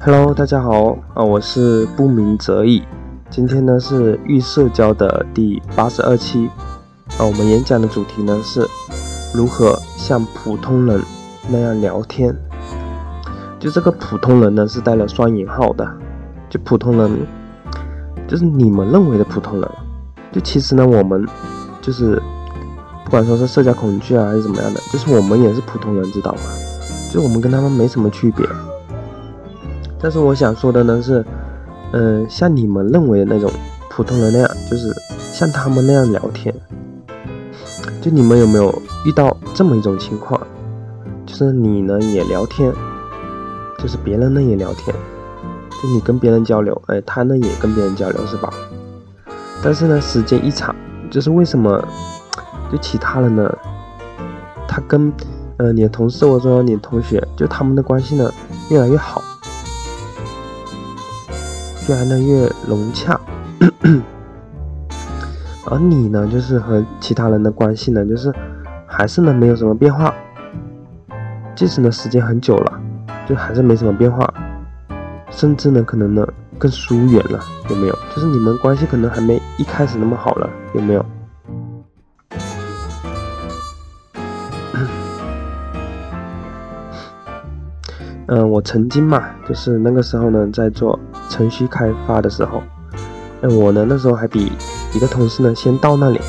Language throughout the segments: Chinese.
Hello，大家好啊，我是不鸣则已。今天呢是预社交的第八十二期啊，我们演讲的主题呢是如何像普通人那样聊天。就这个普通人呢是带了双引号的，就普通人就是你们认为的普通人。就其实呢，我们就是不管说是社交恐惧啊还是怎么样的，就是我们也是普通人，知道吗？就我们跟他们没什么区别。但是我想说的呢是，嗯，像你们认为的那种普通人那样，就是像他们那样聊天。就你们有没有遇到这么一种情况？就是你呢也聊天，就是别人呢也聊天，就你跟别人交流，哎，他呢也跟别人交流，是吧？但是呢，时间一长，就是为什么就其他人呢，他跟呃你的同事或者说你的同学，就他们的关系呢越来越好。越来呢越融洽，而你呢，就是和其他人的关系呢，就是还是呢没有什么变化，即使呢时间很久了，就还是没什么变化，甚至呢可能呢更疏远了，有没有？就是你们关系可能还没一开始那么好了，有没有？嗯，我曾经嘛，就是那个时候呢，在做程序开发的时候，那我呢那时候还比一个同事呢先到那里，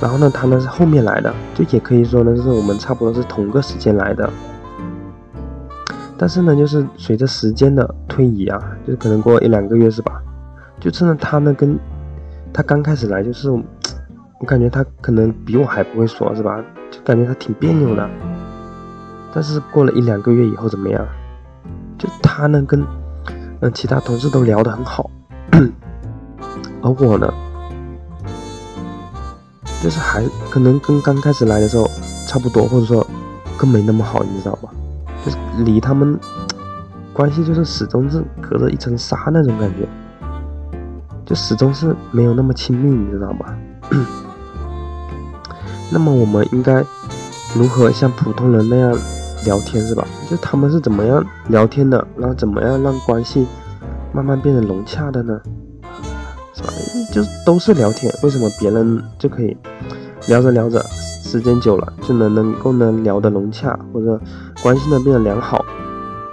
然后呢他呢是后面来的，就也可以说呢就是我们差不多是同个时间来的，但是呢就是随着时间的推移啊，就是可能过一两个月是吧，就真的他呢跟他刚开始来就是，我感觉他可能比我还不会说，是吧？就感觉他挺别扭的。但是过了一两个月以后怎么样？就他呢跟嗯其他同事都聊得很好，而我呢，就是还可能跟刚开始来的时候差不多，或者说更没那么好，你知道吧？就是离他们关系就是始终是隔着一层纱那种感觉，就始终是没有那么亲密，你知道吗？那么我们应该如何像普通人那样？聊天是吧？就他们是怎么样聊天的，然后怎么样让关系慢慢变得融洽的呢？是吧？就都是聊天，为什么别人就可以聊着聊着，时间久了就能能够能聊得融洽，或者关系呢变得良好，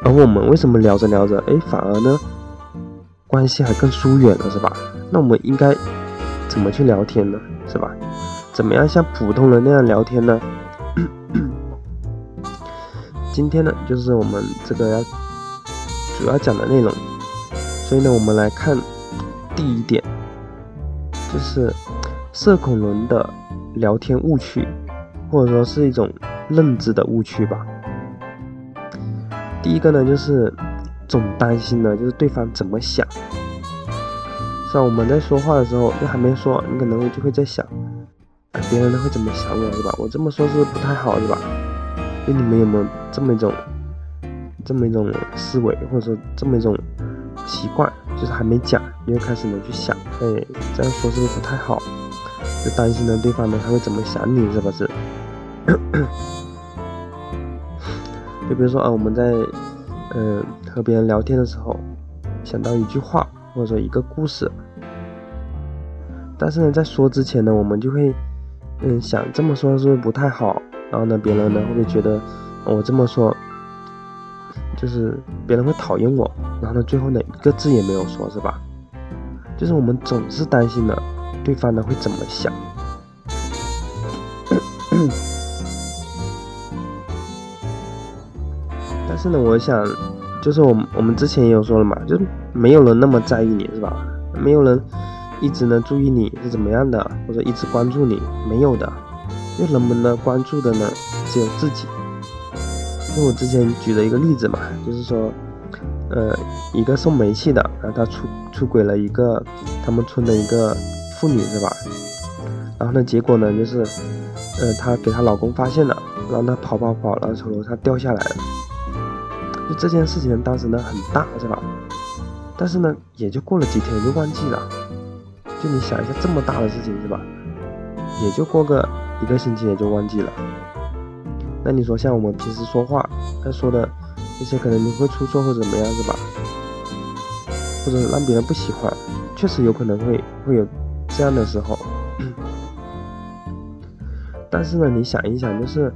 而我们为什么聊着聊着，哎，反而呢关系还更疏远了，是吧？那我们应该怎么去聊天呢？是吧？怎么样像普通人那样聊天呢？今天呢，就是我们这个要主要讲的内容，所以呢，我们来看第一点，就是社恐人的聊天误区，或者说是一种认知的误区吧。第一个呢，就是总担心呢，就是对方怎么想。像我们在说话的时候，就还没说，你可能就会在想，别人会怎么想我，是吧？我这么说是不太好，是吧？你们有没有这么一种，这么一种思维，或者说这么一种习惯，就是还没讲，你就开始呢去想，哎，这样说是不是不太好？就担心呢对方呢他会怎么想你，是不是？就比如说啊，我们在嗯和别人聊天的时候，想到一句话或者说一个故事，但是呢在说之前呢，我们就会嗯想这么说是不是不太好？然后呢，别人呢会不会觉得我这么说，就是别人会讨厌我？然后呢，最后呢一个字也没有说，是吧？就是我们总是担心呢，对方呢会怎么想？但是呢，我想，就是我们我们之前也有说了嘛，就是没有人那么在意你，是吧？没有人一直呢注意你是怎么样的，或者一直关注你，没有的。因为人们呢关注的呢只有自己。就我之前举的一个例子嘛，就是说，呃，一个送煤气的，然后他出出轨了一个他们村的一个妇女，是吧？然后呢，结果呢就是，呃，她给她老公发现了，然后她跑跑跑，然后从楼上掉下来了。就这件事情当时呢很大，是吧？但是呢也就过了几天就忘记了。就你想一下这么大的事情，是吧？也就过个。一个星期也就忘记了。那你说像我们平时说话，他说的那些可能你会出错或者怎么样是吧？或者让别人不喜欢，确实有可能会会有这样的时候。但是呢，你想一想，就是，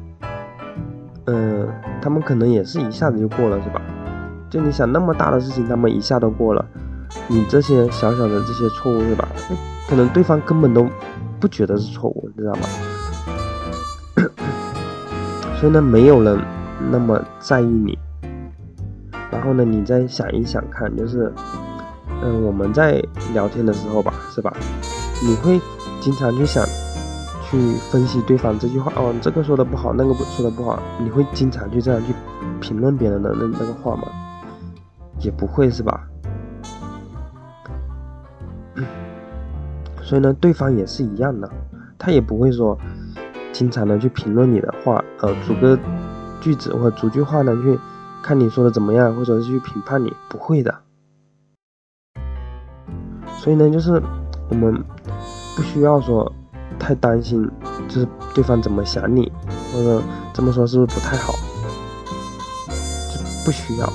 嗯，他们可能也是一下子就过了，是吧？就你想那么大的事情，他们一下都过了，你这些小小的这些错误，是吧？可能对方根本都不觉得是错误，你知道吗？真的，没有人那么在意你。然后呢，你再想一想看，就是，嗯，我们在聊天的时候吧，是吧？你会经常去想。去分析对方这句话哦，这个说的不好，那个说的不好，你会经常去这样去评论别人的那那个话吗？也不会是吧？所以呢，对方也是一样的，他也不会说经常的去评论你的话，呃，组个句子或者组句话呢，去看你说的怎么样，或者是去评判你，不会的。所以呢，就是我们不需要说。太担心，就是对方怎么想你，或者这么说是不是不太好？就不需要，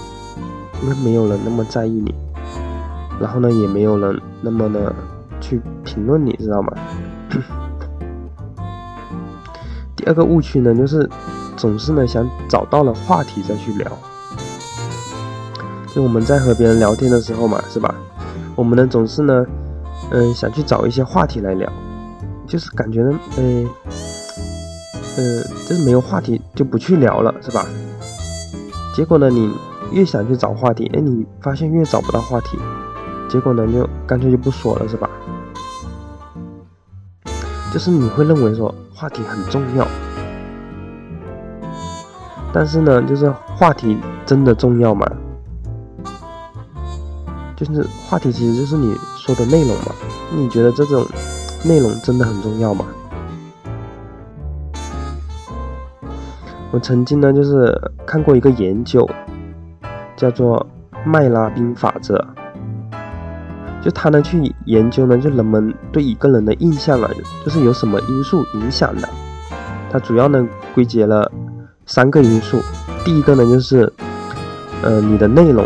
因为没有人那么在意你，然后呢，也没有人那么的去评论你，知道吗？第二个误区呢，就是总是呢想找到了话题再去聊，就我们在和别人聊天的时候嘛，是吧？我们呢总是呢，嗯，想去找一些话题来聊。就是感觉呢，呃，呃，就是没有话题就不去聊了，是吧？结果呢，你越想去找话题，哎，你发现越找不到话题，结果呢，就干脆就不说了，是吧？就是你会认为说话题很重要，但是呢，就是话题真的重要吗？就是话题其实就是你说的内容嘛？你觉得这种？内容真的很重要吗？我曾经呢，就是看过一个研究，叫做麦拉宾法则。就他呢去研究呢，就人们对一个人的印象啊，就是有什么因素影响的。他主要呢归结了三个因素，第一个呢就是，呃，你的内容；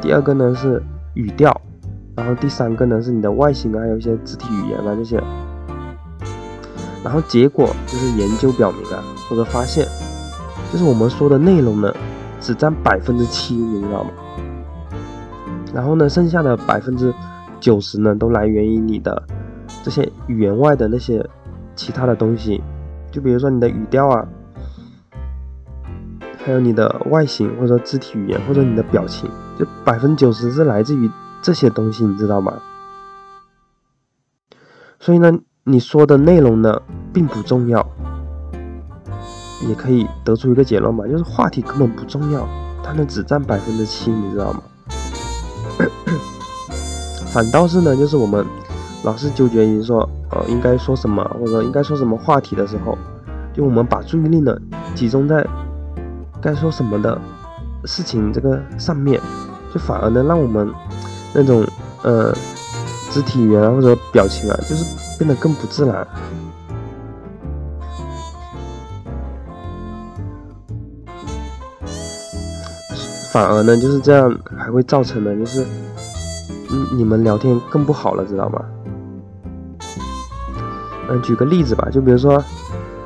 第二个呢是语调。然后第三个呢是你的外形啊，还有一些肢体语言啊这些。然后结果就是研究表明啊，或者发现，就是我们说的内容呢，只占百分之七，你知道吗？然后呢，剩下的百分之九十呢，都来源于你的这些语言外的那些其他的东西，就比如说你的语调啊，还有你的外形或者说肢体语言或者你的表情，就百分之九十是来自于。这些东西你知道吗？所以呢，你说的内容呢并不重要，也可以得出一个结论嘛，就是话题根本不重要，它呢只占百分之七，你知道吗？反倒是呢，就是我们老是纠结于说，呃，应该说什么，或者应该说什么话题的时候，就我们把注意力呢集中在该说什么的事情这个上面，就反而呢让我们。那种呃肢体语言或者表情啊，就是变得更不自然，反而呢就是这样，还会造成呢就是嗯你们聊天更不好了，知道吗？嗯，举个例子吧，就比如说，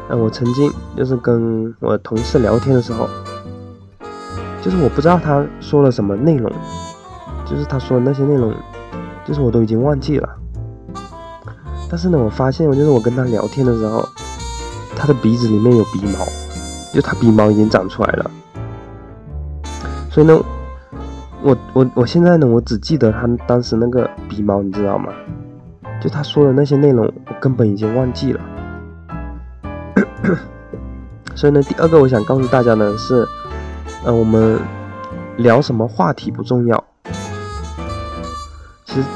嗯，我曾经就是跟我同事聊天的时候，就是我不知道他说了什么内容。就是他说的那些内容，就是我都已经忘记了。但是呢，我发现，就是我跟他聊天的时候，他的鼻子里面有鼻毛，就他鼻毛已经长出来了。所以呢，我我我现在呢，我只记得他当时那个鼻毛，你知道吗？就他说的那些内容，我根本已经忘记了。所以呢，第二个我想告诉大家呢是，嗯，我们聊什么话题不重要。其实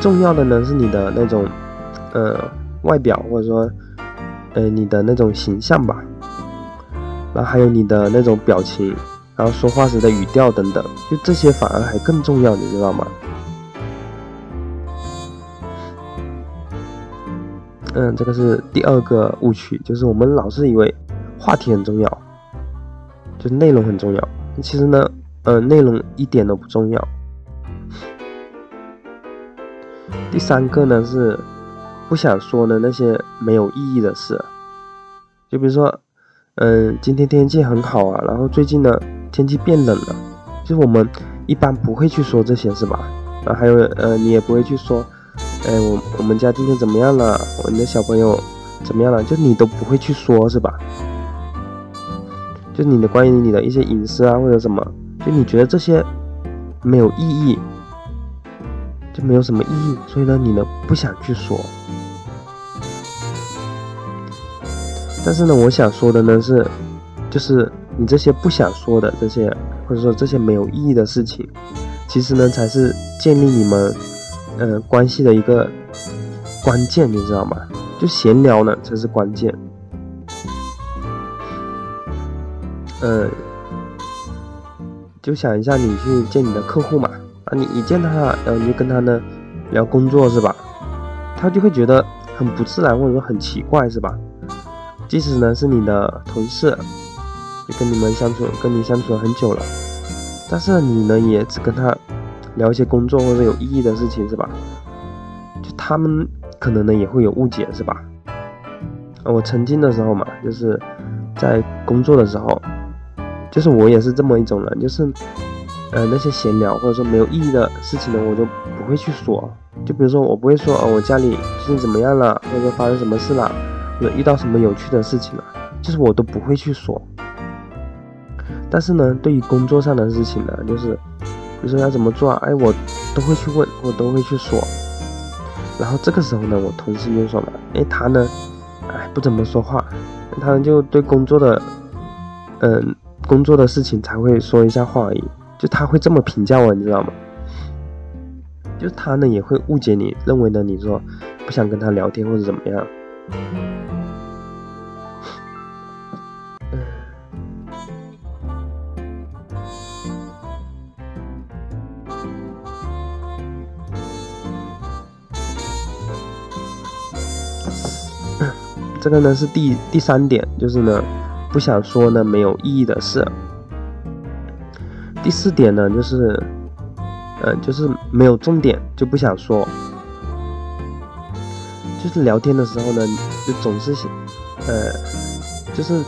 重要的呢是你的那种，呃，外表或者说，呃，你的那种形象吧，然后还有你的那种表情，然后说话时的语调等等，就这些反而还更重要，你知道吗？嗯，这个是第二个误区，就是我们老是以为话题很重要，就内容很重要，其实呢，呃，内容一点都不重要。第三个呢是不想说的那些没有意义的事，就比如说，嗯，今天天气很好啊，然后最近呢天气变冷了，就是我们一般不会去说这些，是吧？啊，还有呃，你也不会去说，哎，我我们家今天怎么样了？我们的小朋友怎么样了？就你都不会去说，是吧？就你的关于你的一些隐私啊，或者什么，就你觉得这些没有意义，就没有什么意义，所以呢，你呢不想去说。但是呢，我想说的呢是，就是你这些不想说的这些，或者说这些没有意义的事情，其实呢才是建立你们呃关系的一个关键，你知道吗？就闲聊呢才是关键。呃，就想一下，你去见你的客户嘛，啊，你你见他，然后你就跟他呢聊工作是吧？他就会觉得很不自然，或者说很奇怪是吧？即使呢是你的同事，跟你们相处，跟你相处了很久了，但是你呢也只跟他聊一些工作或者有意义的事情是吧？就他们可能呢也会有误解是吧？我曾经的时候嘛，就是在工作的时候。就是我也是这么一种人，就是，呃，那些闲聊或者说没有意义的事情呢，我就不会去说。就比如说，我不会说，哦，我家里最近怎么样了，或者发生什么事了，或者遇到什么有趣的事情了，就是我都不会去说。但是呢，对于工作上的事情呢，就是，比如说要怎么做啊，哎，我都会去问，我都会去说。然后这个时候呢，我同事就说了，哎，他呢，哎，不怎么说话，他就对工作的，嗯。工作的事情才会说一下话而已，就他会这么评价我，你知道吗？就他呢也会误解你，认为呢你说不想跟他聊天或者怎么样。这个呢是第第三点，就是呢。不想说呢没有意义的事。第四点呢，就是，呃，就是没有重点就不想说。就是聊天的时候呢，就总是想，呃，就是，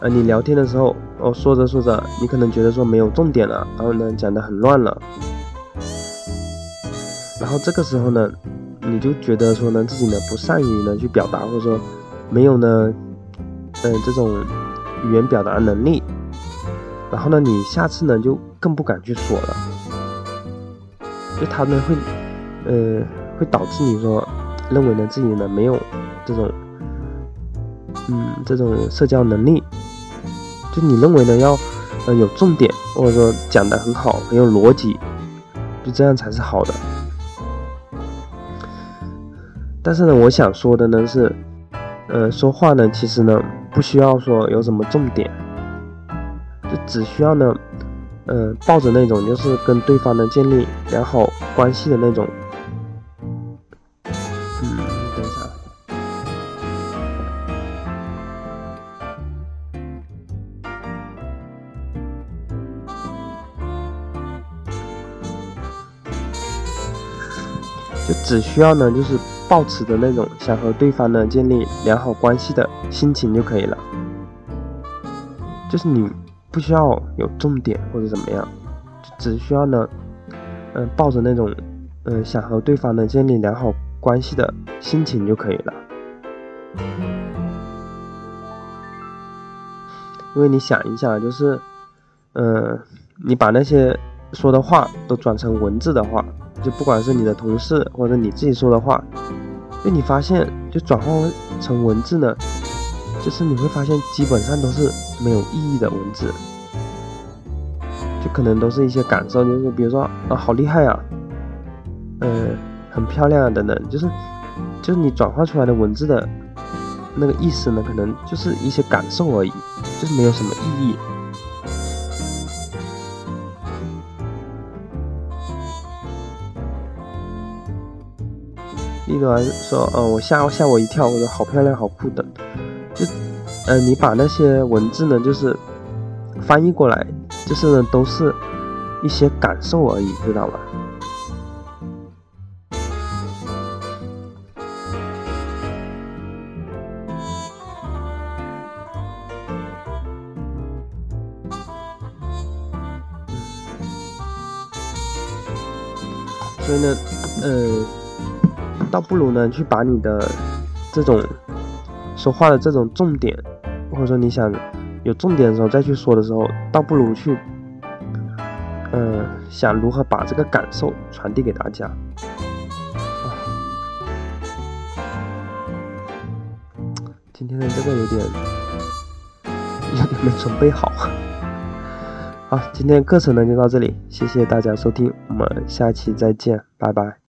呃，你聊天的时候，哦，说着说着，你可能觉得说没有重点了，然后呢，讲的很乱了。然后这个时候呢，你就觉得说呢，自己呢不善于呢去表达，或者说没有呢，嗯，这种。语言表达能力，然后呢，你下次呢就更不敢去说了，就他呢会，呃，会导致你说认为呢自己呢没有这种，嗯，这种社交能力，就你认为呢要呃有重点，或者说讲的很好，很有逻辑，就这样才是好的。但是呢，我想说的呢是，呃，说话呢其实呢。不需要说有什么重点，就只需要呢，嗯，抱着那种就是跟对方呢建立良好关系的那种，只需要呢就是。抱持的那种想和对方呢建立良好关系的心情就可以了，就是你不需要有重点或者怎么样，只需要呢，嗯，抱着那种嗯想和对方呢建立良好关系的心情就可以了。因为你想一下，就是，嗯，你把那些说的话都转成文字的话。就不管是你的同事或者你自己说的话，就你发现就转换成文字呢，就是你会发现基本上都是没有意义的文字，就可能都是一些感受，就是比如说啊好厉害啊，嗯很漂亮啊等等，就是就是你转换出来的文字的那个意思呢，可能就是一些感受而已，就是没有什么意义。例如说，呃，我吓吓我一跳，我说好漂亮、好酷的，就，呃，你把那些文字呢，就是翻译过来，就是呢，都是，一些感受而已，知道吗？所以呢，倒不如呢去把你的这种说话的这种重点，或者说你想有重点的时候再去说的时候，倒不如去，呃，想如何把这个感受传递给大家。今天的这个有点有点没准备好。好，今天课程呢就到这里，谢谢大家收听，我们下期再见，拜拜。